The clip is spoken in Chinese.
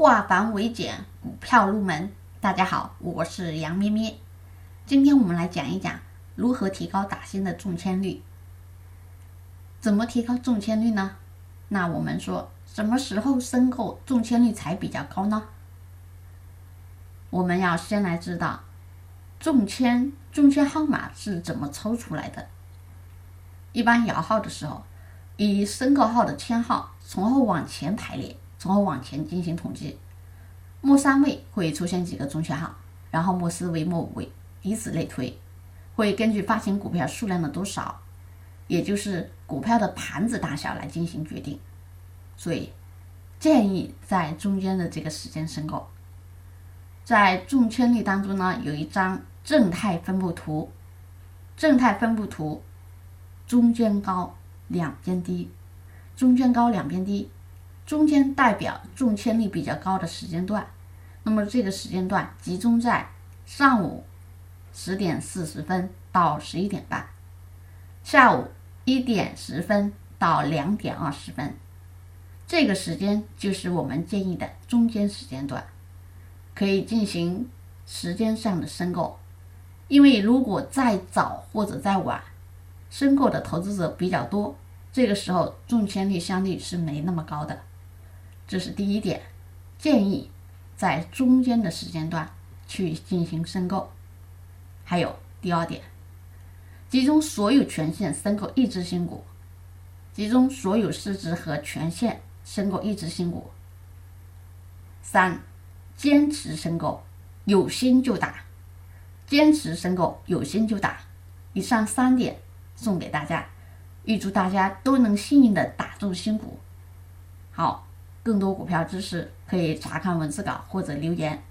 化繁为简，股票入门。大家好，我是杨咩咩。今天我们来讲一讲如何提高打新的中签率。怎么提高中签率呢？那我们说，什么时候申购中签率才比较高呢？我们要先来知道中签中签号码是怎么抽出来的。一般摇号的时候，以申购号的签号从后往前排列，从后往前进行统计。末三位会出现几个中签号，然后末四位、末五位，以此类推，会根据发行股票数量的多少，也就是股票的盘子大小来进行决定。所以建议在中间的这个时间申购。在中签率当中呢，有一张正态分布图，正态分布图中间高。两边低，中间高两边低，中间代表中签率比较高的时间段。那么这个时间段集中在上午十点四十分到十一点半，下午一点十分到两点二十分，这个时间就是我们建议的中间时间段，可以进行时间上的申购。因为如果再早或者再晚，申购的投资者比较多，这个时候中签率相对是没那么高的，这是第一点，建议在中间的时间段去进行申购。还有第二点，集中所有权限申购一只新股，集中所有市值和权限申购一只新股。三，坚持申购，有心就打，坚持申购，有心就打。以上三点。送给大家，预祝大家都能幸运的打中新股。好，更多股票知识可以查看文字稿或者留言。